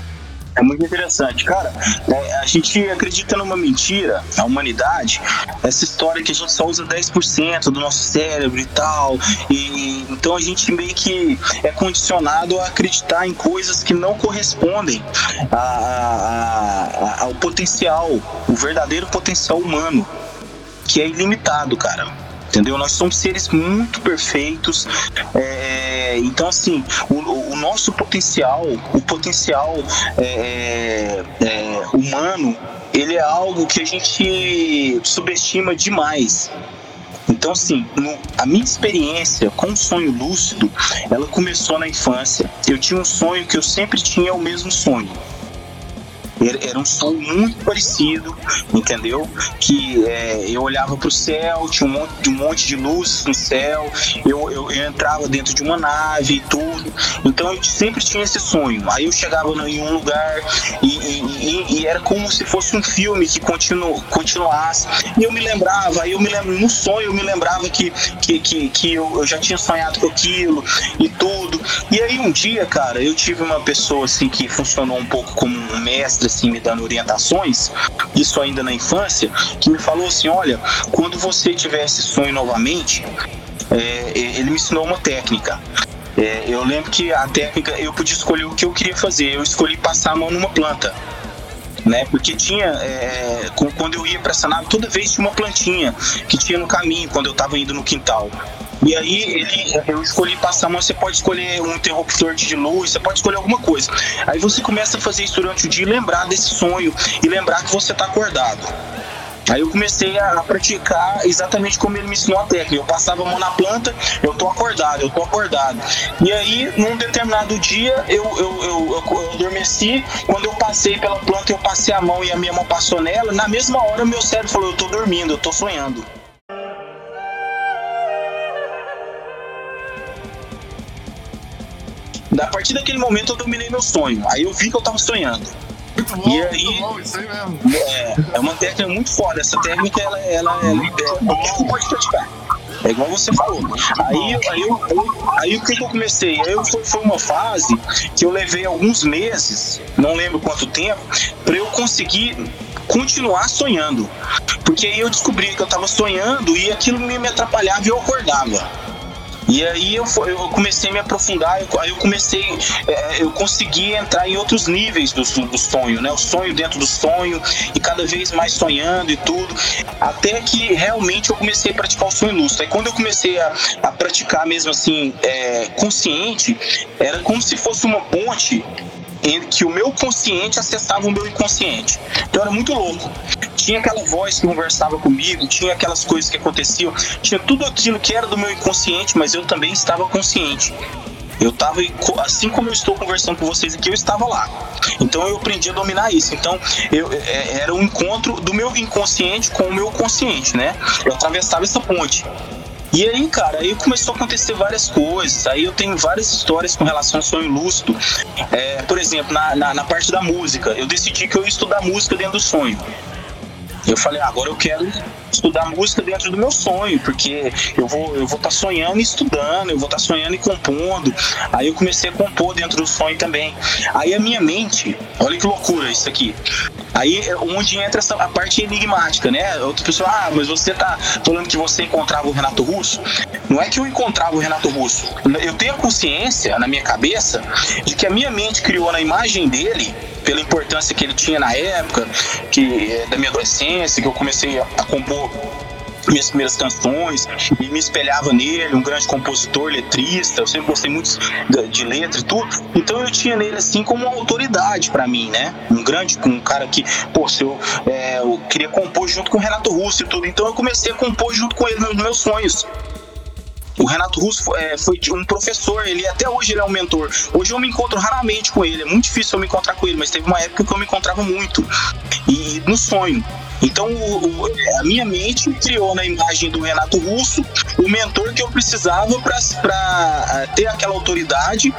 S6: É muito interessante. Cara, é, a gente acredita numa mentira, a humanidade, essa história que a gente só usa 10% do nosso cérebro e tal. E, então a gente meio que é condicionado a acreditar em coisas que não correspondem a, a, a, ao potencial, o verdadeiro potencial humano, que é ilimitado, cara entendeu? Nós somos seres muito perfeitos, é, então assim, o, o, nosso potencial, o potencial é, é, é, humano, ele é algo que a gente subestima demais. Então, assim, no, a minha experiência com o sonho lúcido, ela começou na infância. Eu tinha um sonho que eu sempre tinha o mesmo sonho era um som muito parecido, entendeu? Que é, eu olhava para o céu, tinha um monte, um monte de luzes no céu, eu, eu, eu, entrava dentro de uma nave e tudo. Então eu sempre tinha esse sonho. Aí eu chegava em um lugar e, e, e, e era como se fosse um filme que continu, continuasse. E eu me lembrava, eu me lembro, no sonho eu me lembrava que, que, que, que eu, eu já tinha sonhado com aquilo e tudo. E aí um dia, cara, eu tive uma pessoa assim que funcionou um pouco como um mestre assim, me dando orientações, isso ainda na infância, que me falou assim: olha, quando você tiver esse sonho novamente, é, ele me ensinou uma técnica. É, eu lembro que a técnica eu podia escolher o que eu queria fazer. Eu escolhi passar a mão numa planta. Né? Porque tinha, é, quando eu ia para essa nave, toda vez tinha uma plantinha que tinha no caminho quando eu estava indo no quintal. E aí ele, eu escolhi passar mão, você pode escolher um interruptor de luz, você pode escolher alguma coisa. Aí você começa a fazer isso durante o dia e lembrar desse sonho e lembrar que você está acordado. Aí eu comecei a praticar exatamente como ele me ensinou a técnica. Eu passava a mão na planta, eu tô acordado, eu tô acordado. E aí, num determinado dia, eu, eu, eu, eu, adormeci. Quando eu passei pela planta, eu passei a mão e a minha mão passou nela. Na mesma hora, meu cérebro falou: Eu tô dormindo, eu tô sonhando. A partir daquele momento eu dominei meu sonho. Aí eu vi que eu tava sonhando.
S3: Muito bom, e aí, muito bom, isso aí mesmo.
S6: É, é uma técnica muito foda. Essa técnica, ela, ela, ela, ela qualquer um pode praticar. É igual você falou. Aí, aí, eu, aí o que, que eu comecei? Aí eu, foi, foi uma fase que eu levei alguns meses, não lembro quanto tempo, para eu conseguir continuar sonhando. Porque aí eu descobri que eu estava sonhando e aquilo me atrapalhava e eu acordava. E aí eu, eu comecei a me aprofundar, eu, aí eu comecei, é, eu consegui entrar em outros níveis do, do sonho, né? O sonho dentro do sonho e cada vez mais sonhando e tudo, até que realmente eu comecei a praticar o sonho lúcido. Aí quando eu comecei a, a praticar mesmo assim, é, consciente, era como se fosse uma ponte que o meu consciente acessava o meu inconsciente. Então era muito louco. Tinha aquela voz que conversava comigo, tinha aquelas coisas que aconteciam, tinha tudo aquilo que era do meu inconsciente, mas eu também estava consciente. Eu estava, assim como eu estou conversando com vocês aqui, eu estava lá. Então eu aprendi a dominar isso. Então eu, é, era um encontro do meu inconsciente com o meu consciente, né? Eu atravessava essa ponte. E aí, cara, aí começou a acontecer várias coisas. Aí eu tenho várias histórias com relação ao sonho lúcido. É, por exemplo, na, na, na, parte da música, eu decidi que eu ia estudar música dentro do sonho. Eu falei, ah, agora eu quero estudar música dentro do meu sonho, porque eu vou eu vou estar tá sonhando e estudando, eu vou estar tá sonhando e compondo. Aí eu comecei a compor dentro do sonho também. Aí a minha mente, olha que loucura isso aqui. Aí onde entra essa, a parte enigmática, né? Outra pessoa, ah, mas você tá falando que você encontrava o Renato Russo. Não é que eu encontrava o Renato Russo. Eu tenho a consciência na minha cabeça de que a minha mente criou na imagem dele pela importância que ele tinha na época, que é, da minha adolescência, que eu comecei a, a compor minhas primeiras canções e me espelhava nele, um grande compositor, letrista, eu sempre gostei muito de, de letra e tudo. Então eu tinha nele assim como uma autoridade para mim, né? Um grande, um cara que, pô, se eu, é, eu queria compor junto com o Renato Russo e tudo. Então eu comecei a compor junto com ele nos meus sonhos. O Renato Russo é, foi um professor, ele até hoje ele é um mentor. Hoje eu me encontro raramente com ele, é muito difícil eu me encontrar com ele, mas teve uma época que eu me encontrava muito. E no sonho. Então o, o, a minha mente criou na imagem do Renato Russo o mentor que eu precisava para ter aquela autoridade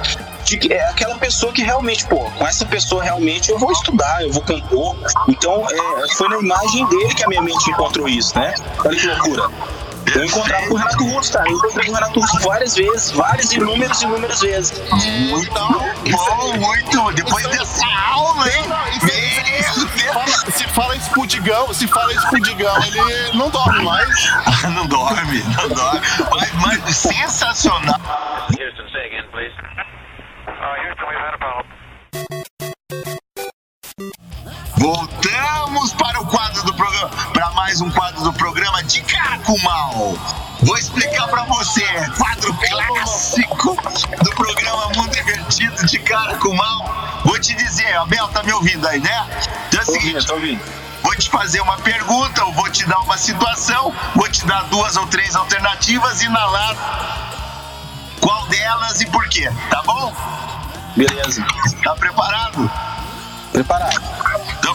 S6: de é aquela pessoa que realmente, pô, com essa pessoa realmente eu vou estudar, eu vou compor. Então é, foi na imagem dele que a minha mente encontrou isso, né? Olha que loucura. Eu encontrava com o Renato Russo, cara. Eu encontrei com o Renato Russo várias vezes, várias, inúmeras, inúmeras vezes.
S4: Muito bom, muito. Depois dessa aula, hein?
S3: Se fala Spudigão, se fala Spudigão, ele não dorme mais.
S4: não dorme, não dorme. Mas, mas sensacional.
S1: Houston, say again, please. Uh, Houston, we've had a problem.
S4: Voltamos para o quadro do programa, para mais um quadro do programa de cara com mal. Vou explicar para você, quadro clássico do programa Mundo Invertido de cara com mal. Vou te dizer, Abel, tá me ouvindo aí, né? Então é o seguinte, vou te fazer uma pergunta, eu vou te dar uma situação, vou te dar duas ou três alternativas e na lata qual delas e por quê, tá bom?
S6: Beleza.
S4: Tá preparado?
S6: Preparado.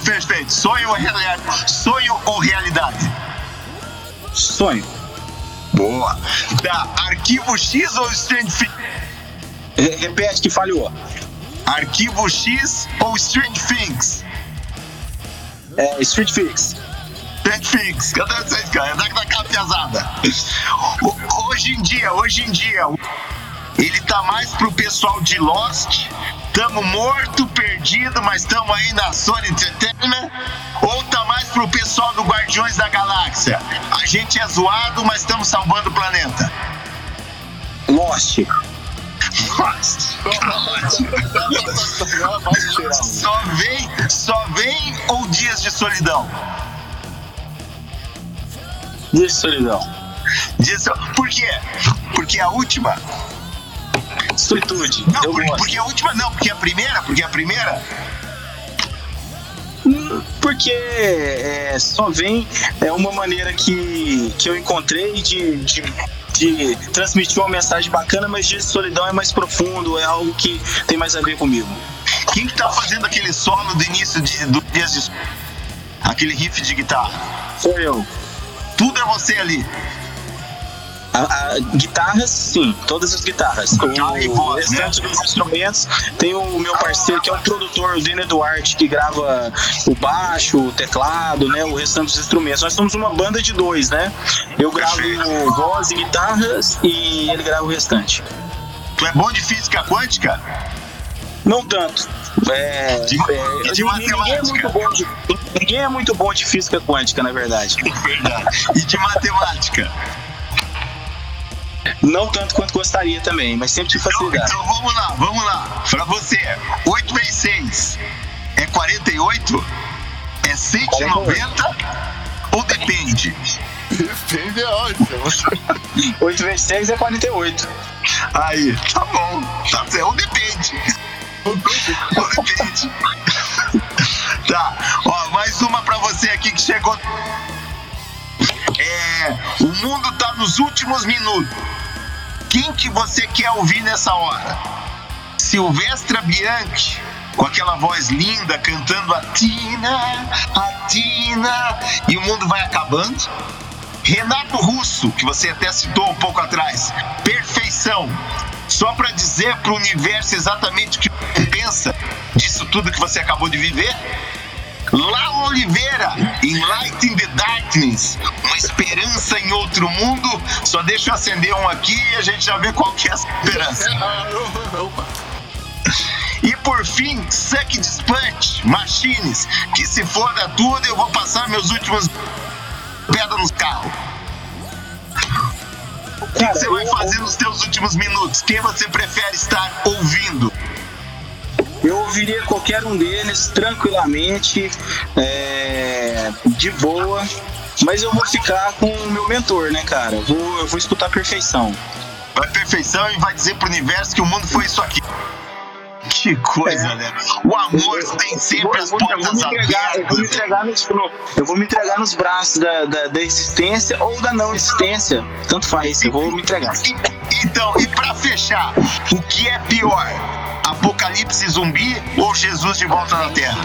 S4: Perfeito. Sonho ou realidade? Sonho ou realidade?
S6: Sonho.
S4: Boa. Tá. Arquivo X ou Strange?
S6: Re- Repete que falhou.
S4: Arquivo X ou Strange Things?
S6: É, Street Fix.
S4: Strange Things. Cadê vocês, cara? Dá daquela pesada. O- Hoje em dia, hoje em dia, ele tá mais pro pessoal de Lost. Tamo morto, perdido, mas tamo aí na Sony Entertainment. Ou tá mais pro pessoal do Guardiões da Galáxia? A gente é zoado, mas estamos salvando o planeta.
S6: Lost.
S4: Lost. Só vem, só vem ou dias de solidão?
S6: Dia de solidão.
S4: Dias, por quê? Porque a última.
S6: Solitude.
S4: Não,
S6: Eu
S4: por-
S6: gosto.
S4: porque a última não, porque a primeira, porque a primeira.
S6: Porque é, só vem é uma maneira que, que eu encontrei de, de, de transmitir uma mensagem bacana, mas de solidão é mais profundo, é algo que tem mais a ver comigo.
S4: Quem que tá fazendo aquele solo do início de, do dias de aquele riff de guitarra?
S6: Sou eu.
S4: Tudo é você ali.
S6: A, a- guitarras, sim, todas as guitarras.
S4: Guitarra e
S6: O
S4: né?
S6: restante dos instrumentos tem o meu parceiro que é um produtor, o Dene Duarte, que grava o baixo, o teclado, né? O restante dos instrumentos. Nós somos uma banda de dois, né? Eu gravo voz e guitarras e ele grava o restante.
S4: Tu é bom de física quântica?
S6: Não tanto. É,
S4: De-
S6: é,
S4: de
S6: ninguém, é
S4: matemática.
S6: muito bom de, ninguém é muito bom de física quântica, na verdade.
S4: Verdade. E de matemática?
S6: Não tanto quanto gostaria também, mas sempre tive
S4: Então,
S6: facilidade.
S4: então vamos lá, vamos lá. Pra você, 8 vezes 6 é 48? É 190? Ou depende?
S3: Depende onde.
S6: 8 vezes 6 é 48.
S4: Aí, tá bom. Tá certo. Ou depende. Ou depende. tá, ó, mais uma pra você aqui que chegou. É, o mundo tá nos últimos minutos. Quem que você quer ouvir nessa hora? Silvestra Bianchi, com aquela voz linda, cantando a Tina, a Tina, e o mundo vai acabando? Renato Russo, que você até citou um pouco atrás, perfeição. Só para dizer para o universo exatamente o que pensa disso tudo que você acabou de viver. Lau Oliveira, em Light in the Darkness, uma esperança em outro mundo. Só deixa eu acender um aqui e a gente já vê qual que é essa esperança. E por fim, Suck Dispatch, Machines, que se foda tudo, eu vou passar meus últimos pedra nos carros. O que você vai fazer nos teus últimos minutos? Quem você prefere estar ouvindo?
S6: Eu ouviria qualquer um deles tranquilamente, é, de boa, mas eu vou ficar com o meu mentor, né, cara? Eu vou, eu vou escutar a perfeição.
S4: Vai perfeição e vai dizer pro universo que o mundo foi isso aqui. Que coisa, né? O amor tem sempre as portas
S6: entregar, eu vou me entregar nos, eu vou me entregar nos braços da, da, da existência ou da não existência. Tanto faz, eu vou me entregar.
S4: Então, e pra fechar, o que é pior? Apocalipse zumbi ou Jesus de volta na Terra?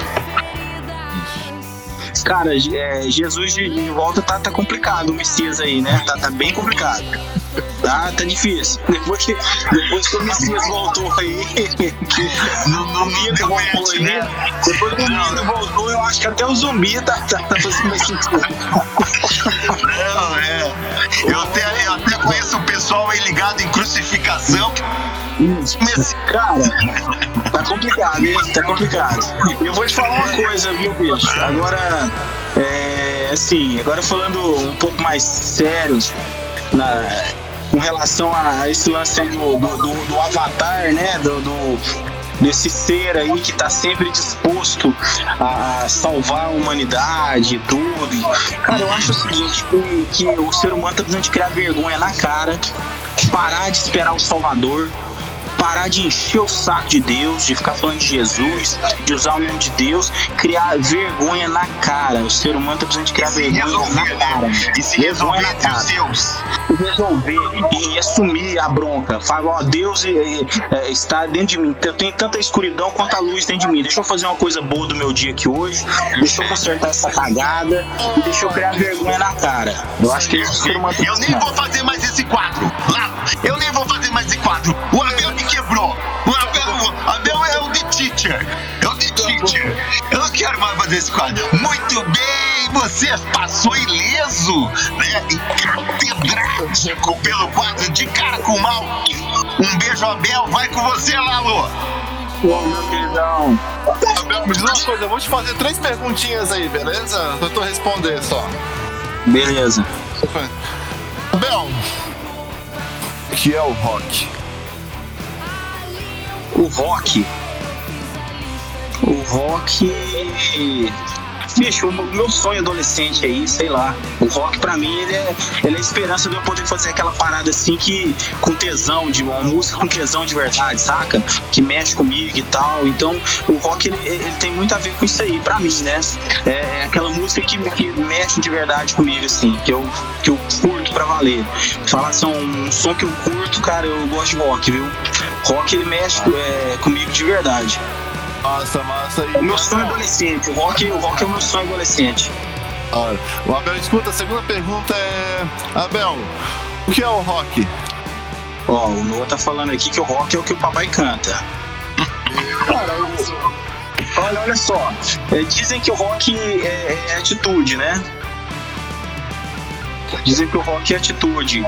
S6: Cara, é, Jesus de, de volta tá, tá complicado o Messias aí, né? Tá, tá bem complicado. Tá, tá difícil. Depois que, depois que o Messias voltou aí, no, no Nino voltou aí, né? Depois que o Nino voltou, eu acho que até o zumbi tá, tá, tá fazendo mais sentido.
S4: Não, é. Eu até, eu até conheço o pessoal aí ligado em crucificação.
S6: Cara, tá complicado, hein? Tá complicado. Eu vou te falar uma coisa, viu, bicho? Agora, é, assim, agora falando um pouco mais sério, na, com relação a esse lance do, do, do, do avatar, né? Do, do, desse ser aí que está sempre disposto a salvar a humanidade e tudo. Cara, eu acho o seguinte, que, que o ser humano tá precisando de criar vergonha na cara, parar de esperar o Salvador, parar de encher o saco de Deus, de ficar falando de Jesus, de usar o nome de Deus, criar vergonha na cara. O ser humano tá precisando de criar vergonha resolver, na cara.
S4: E se resolver entre os seus.
S6: Resolver e, assumir a bronca. Falar, ó, Deus é, é, está dentro de mim. Eu tenho tanta escuridão quanto a luz dentro de mim. Deixa eu fazer uma coisa boa do meu dia aqui hoje. Deixa eu consertar essa cagada e deixa eu criar vergonha na cara. Eu acho que esse ser humano.
S4: Eu nem vou fazer mais esse quadro. Lá, eu nem vou fazer mais esse quadro. O Abel Abel, Abel é o The Teacher. É o The Teacher. Eu não quero mais fazer esse quadro. Muito bem, você passou ileso, né? Catedrático pelo quadro de cara com mal. Um beijo, Abel. Vai com você, Lalo.
S6: Pô, meu queridão.
S3: Abel, me diz uma coisa, eu vou te fazer três perguntinhas aí, beleza? Pra tu responder só.
S6: Beleza.
S3: Abel, o que é o rock?
S6: O rock. O rock. Bicho, o meu sonho adolescente aí, sei lá. O rock pra mim, ele é, ele é a esperança de eu poder fazer aquela parada assim que. com tesão, de uma música com tesão de verdade, saca? Que mexe comigo e tal. Então, o rock ele, ele tem muito a ver com isso aí, pra mim, né? É aquela música que, que mexe de verdade comigo, assim, que eu, que eu curto pra valer. Falar assim, um som que eu curto, cara, eu gosto de rock, viu? Rock ele mexe é, comigo de verdade.
S3: Massa, massa.
S6: É o meu sonho adolescente. O rock, o rock é o meu sonho adolescente.
S3: Olha, o Abel, escuta, a segunda pergunta é. Abel, o que é o rock?
S6: Ó, o Noah tá falando aqui que o rock é o que o papai canta. Cara, olha, olha só. É, dizem que o rock é, é atitude, né? Dizem que o rock é atitude.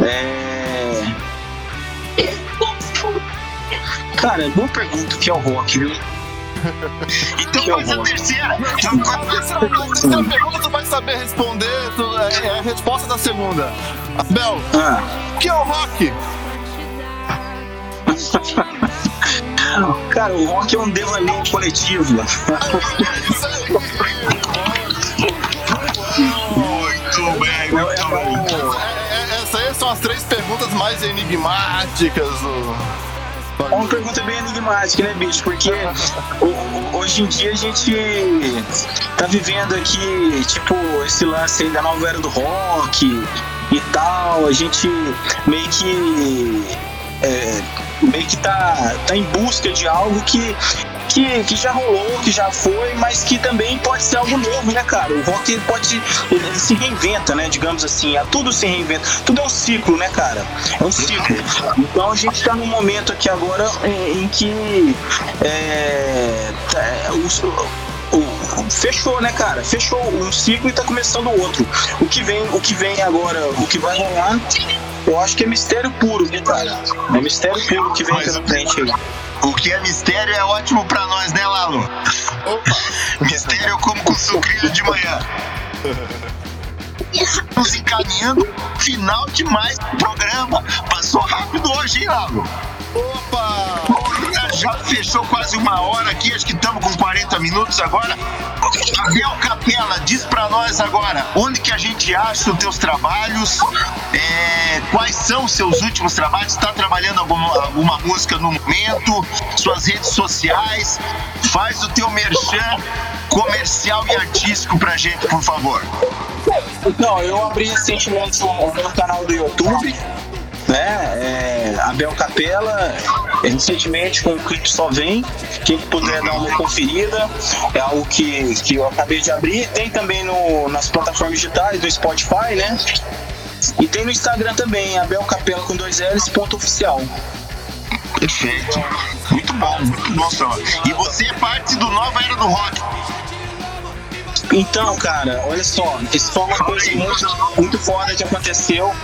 S6: É. Cara, boa pergunta o que é o rock, viu?
S4: Então
S6: Que é
S4: faz a
S6: rock?
S4: terceira.
S3: Essa pergunta tu vai saber responder, tu- é é a resposta da segunda. Abel,
S6: Ah,
S3: o que é o rock?
S6: cara, o rock é um devaneio coletivo.
S4: Muito bem, muito bem.
S3: É, é, Essas aí são as três perguntas mais enigmáticas do.
S6: É uma pergunta bem enigmática, né, bicho? Porque hoje em dia a gente tá vivendo aqui, tipo, esse lance aí da nova era do rock e tal. A gente meio que. é, meio que tá, tá em busca de algo que, que, que já rolou, que já foi, mas que também pode ser algo novo, né, cara? O rock ele pode. Ele, se reinventa, né? Digamos assim. Tudo se reinventa. Tudo é um ciclo, né, cara? É um ciclo. Então a gente tá num momento aqui agora em, em que. É, tá, é, os- fechou, né, cara? Fechou um ciclo e tá começando outro. O que vem, o que vem agora, o que vai rolar, eu acho que é mistério puro, viu, cara? É mistério puro que vem pela frente aí.
S4: O que é mistério é ótimo pra nós, né, Lalo? Mistério eu como com sucrilho de manhã. Estamos encaminhando final de mais um programa. Passou rápido hoje, hein, Lalo?
S3: Opa!
S4: Já fechou quase uma hora aqui, acho que estamos com 40 minutos agora. Abel Capela, diz pra nós agora, onde que a gente acha os teus trabalhos, é, quais são os seus últimos trabalhos, está trabalhando alguma, alguma música no momento, suas redes sociais, faz o teu merchan comercial e artístico pra gente, por favor.
S6: Então, eu abri recentemente o meu canal do YouTube, né? É, Abel Capela, recentemente com o clipe Só Vem. Quem puder dar uma conferida, é algo que, que eu acabei de abrir. Tem também no, nas plataformas digitais, do Spotify, né? E tem no Instagram também, Abel Capela com dois L's, ponto oficial.
S4: Perfeito. Muito bom, muito bom. E você é parte do Nova Era do Rock.
S6: Então, cara, olha só, isso foi uma coisa muito, muito foda que aconteceu,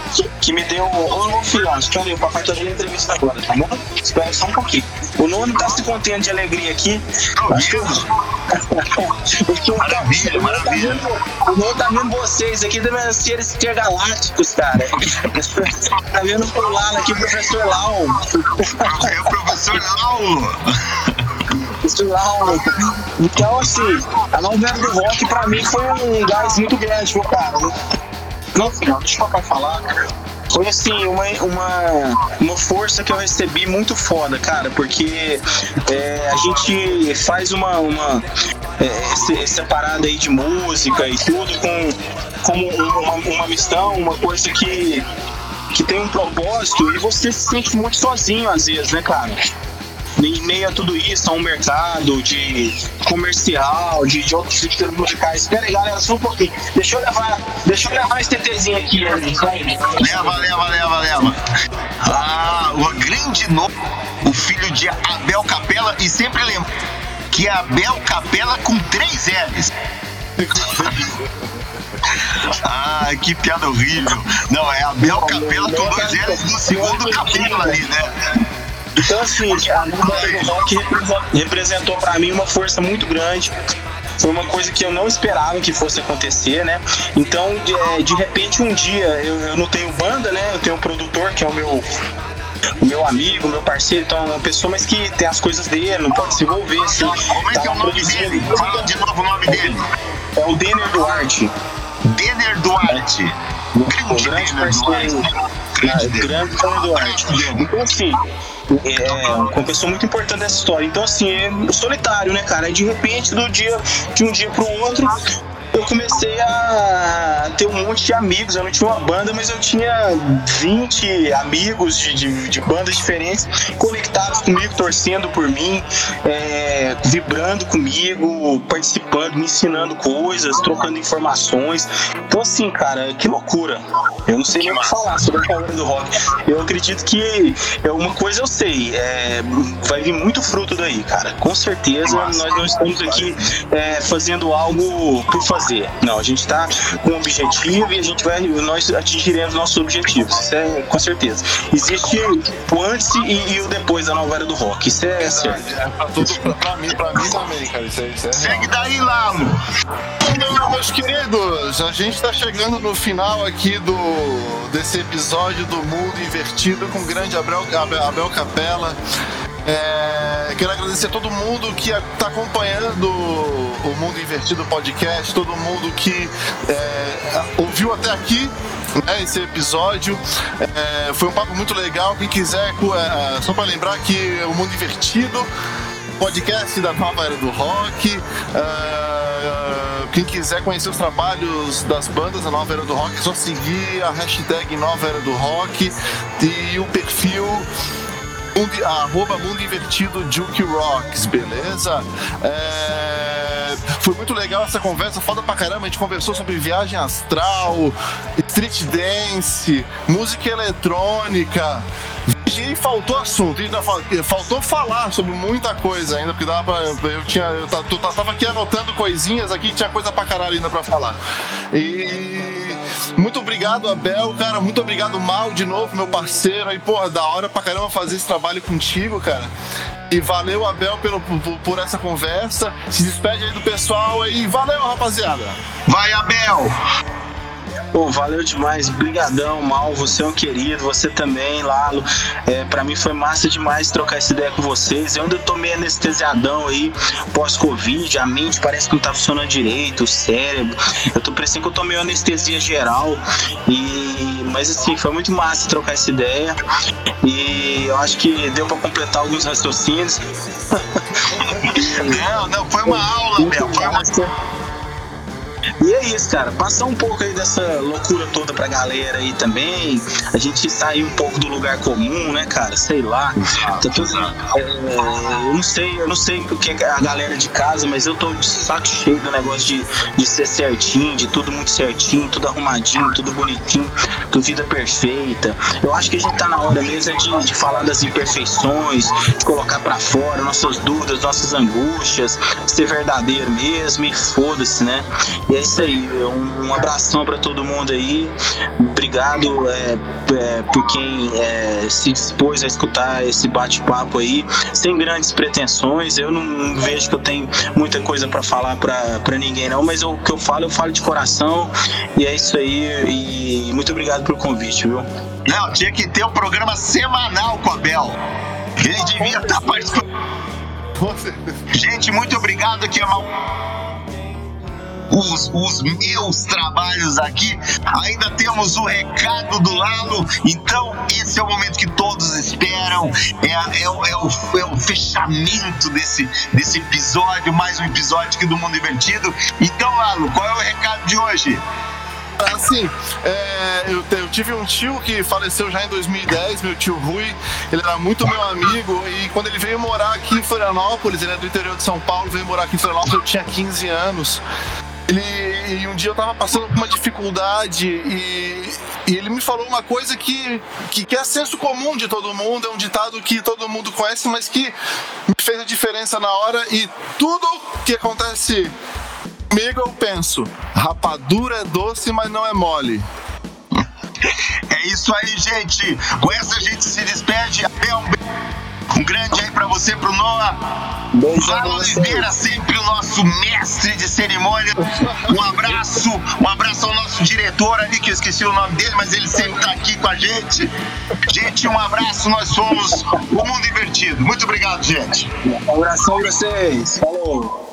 S6: que me deu. Ô, filhão, espera aí, o papai tá dando entrevista agora, tá bom? Espera só um pouquinho. O Nuno tá se contendo de alegria aqui. Acho que eu...
S4: Maravilha, maravilha.
S6: O Nuno tá vendo vocês aqui, devendo ser esses galácticos, cara. tá vendo por lá aqui o professor Lau.
S4: É o professor Laulo.
S6: Então, assim, a novela do rock pra mim foi um gás muito grande, meu cara. Não, filho, deixa o papai falar. Foi assim, uma, uma, uma força que eu recebi muito foda, cara, porque é, a gente faz uma, uma é, essa parada aí de música e tudo com como uma, uma missão, uma coisa que, que tem um propósito e você se sente muito sozinho às vezes, né, cara? Em meio a tudo isso, a um mercado de comercial, de, de outros estilos musicais. Espera aí, galera, só um pouquinho. Deixa eu levar, deixa eu levar esse TTzinho aqui.
S4: Leva, leva, leva, leva. Ah, o grande nome, o filho de Abel Capela, e sempre lembro que é Abel Capela com três L's. Ah, que piada horrível. Não, é Abel Capela com dois L's no segundo capítulo ali, né?
S6: Então, assim, a banda do rock representou para mim uma força muito grande. Foi uma coisa que eu não esperava que fosse acontecer, né? Então, de, é, de repente, um dia, eu, eu não tenho banda, né? Eu tenho um produtor que é o meu o meu amigo, meu parceiro, então é uma pessoa, mas que tem as coisas dele, não pode se envolver, assim.
S4: Como é que é o nome dele? Fala de novo o nome dele.
S6: É o Denner Duarte.
S4: Denner Duarte.
S6: Grande, grande parceiro. Grande, grande Duarte. Então, assim, é uma pessoa muito importante nessa história. Então, assim, é solitário, né, cara? de repente, do dia, de um dia pro outro, eu comecei a ter um monte de amigos. Eu não tinha uma banda, mas eu tinha 20 amigos de, de, de bandas diferentes conectados comigo, torcendo por mim, é, vibrando comigo, participando, me ensinando coisas, trocando informações. Então, assim, cara, que loucura. Eu não sei nem o que falar sobre a palavra do rock. Eu acredito que é uma coisa eu sei, é, vai vir muito fruto daí, cara. Com certeza nós não estamos aqui é, fazendo algo por fazer. Não, a gente está com um objetivo e a gente vai, nós atingiremos nossos objetivos. Isso é com certeza. Existe o antes e, e o depois da nova era do rock. Isso é, certo.
S3: É, pra, tudo, pra, pra, mim, pra mim também, cara. Isso é, isso é
S4: Segue daí, Lalo.
S3: Então, meus queridos, a gente está chegando no final aqui do desse episódio do Mundo Invertido com o grande Abel, Abel, Abel Capela. É, quero agradecer a todo mundo que está acompanhando o Mundo Invertido Podcast, todo mundo que é, ouviu até aqui né, esse episódio. É, foi um papo muito legal. Quem quiser, é, só para lembrar que o Mundo Invertido podcast da Nova Era do Rock. Uh, quem quiser conhecer os trabalhos das bandas da Nova Era do Rock, é só seguir a hashtag Nova Era do Rock e o perfil Mundo, arroba Mundo Invertido Rocks, beleza? É, foi muito legal essa conversa, foda pra caramba. A gente conversou sobre viagem astral, street dance, música eletrônica. E faltou assunto, ainda faltou falar sobre muita coisa ainda, porque dava pra, eu tinha, eu tava aqui anotando coisinhas aqui, tinha coisa pra caralho ainda pra falar. E muito obrigado, Abel, cara, muito obrigado, Mal, de novo, meu parceiro aí, porra, da hora pra caramba fazer esse trabalho contigo, cara. E valeu, Abel, pelo, por, por essa conversa. Se despede aí do pessoal aí. Valeu, rapaziada.
S4: Vai, Abel!
S6: Pô, valeu demais, brigadão, Mal, você é um querido, você também, Lalo. É, para mim foi massa demais trocar essa ideia com vocês. Eu ainda tô meio anestesiadão aí, pós-Covid, a mente parece que não tá funcionando direito, o cérebro. Eu tô parecendo que eu tô meio anestesia geral. E, mas assim, foi muito massa trocar essa ideia. E eu acho que deu para completar alguns raciocínios.
S4: não, não, foi uma aula, Bel, foi uma
S6: e é isso, cara. Passar um pouco aí dessa loucura toda pra galera aí também. A gente sair um pouco do lugar comum, né, cara? Sei lá. Tá tudo, é, eu não sei, eu não sei o que é a galera de casa, mas eu tô de saco cheio do negócio de, de ser certinho, de tudo muito certinho, tudo arrumadinho, tudo bonitinho, tudo vida perfeita. Eu acho que a gente tá na hora mesmo de, de falar das imperfeições, de colocar para fora nossas dúvidas, nossas angústias, ser verdadeiro mesmo e foda-se, né? E é isso aí. Um, um abração para todo mundo aí. Obrigado é, é, por quem é, se dispôs a escutar esse bate-papo aí, sem grandes pretensões. Eu não, vejo que eu tenho muita coisa para falar para ninguém, não, mas o que eu falo, eu falo de coração. E é isso aí. E muito obrigado pelo convite, viu?
S4: Não, tinha que ter um programa semanal com a Bel. Ele devia estar tá participando. Gente, muito obrigado aqui, Amal os, os meus trabalhos aqui. Ainda temos o recado do Lalo, então esse é o momento que todos esperam. É, é, é, o, é o fechamento desse, desse episódio, mais um episódio aqui do Mundo Invertido. Então, Lalo, qual é o recado de hoje?
S3: Assim, é, eu, eu, tive um tio que faleceu já em 2010, meu tio Rui. Ele era muito meu amigo e quando ele veio morar aqui em Florianópolis, ele é do interior de São Paulo, veio morar aqui em Florianópolis, eu tinha 15 anos. Ele, e um dia eu tava passando por uma dificuldade e, e ele me falou uma coisa que, que, que, é senso comum de todo mundo, é um ditado que todo mundo conhece, mas que me fez a diferença na hora e tudo que acontece comigo eu penso, rapadura é doce, mas não é mole.
S4: É isso aí, gente. Com essa a gente se despede. Até um beijo. Um grande aí pra você, pro Noah. Fala Oliveira, sempre o nosso mestre de cerimônia. Um abraço, um abraço ao nosso diretor ali, que eu esqueci o nome dele, mas ele sempre tá aqui com a gente. Gente, um abraço, nós somos o Mundo Invertido. Muito obrigado, gente.
S6: Um abração pra vocês. Falou.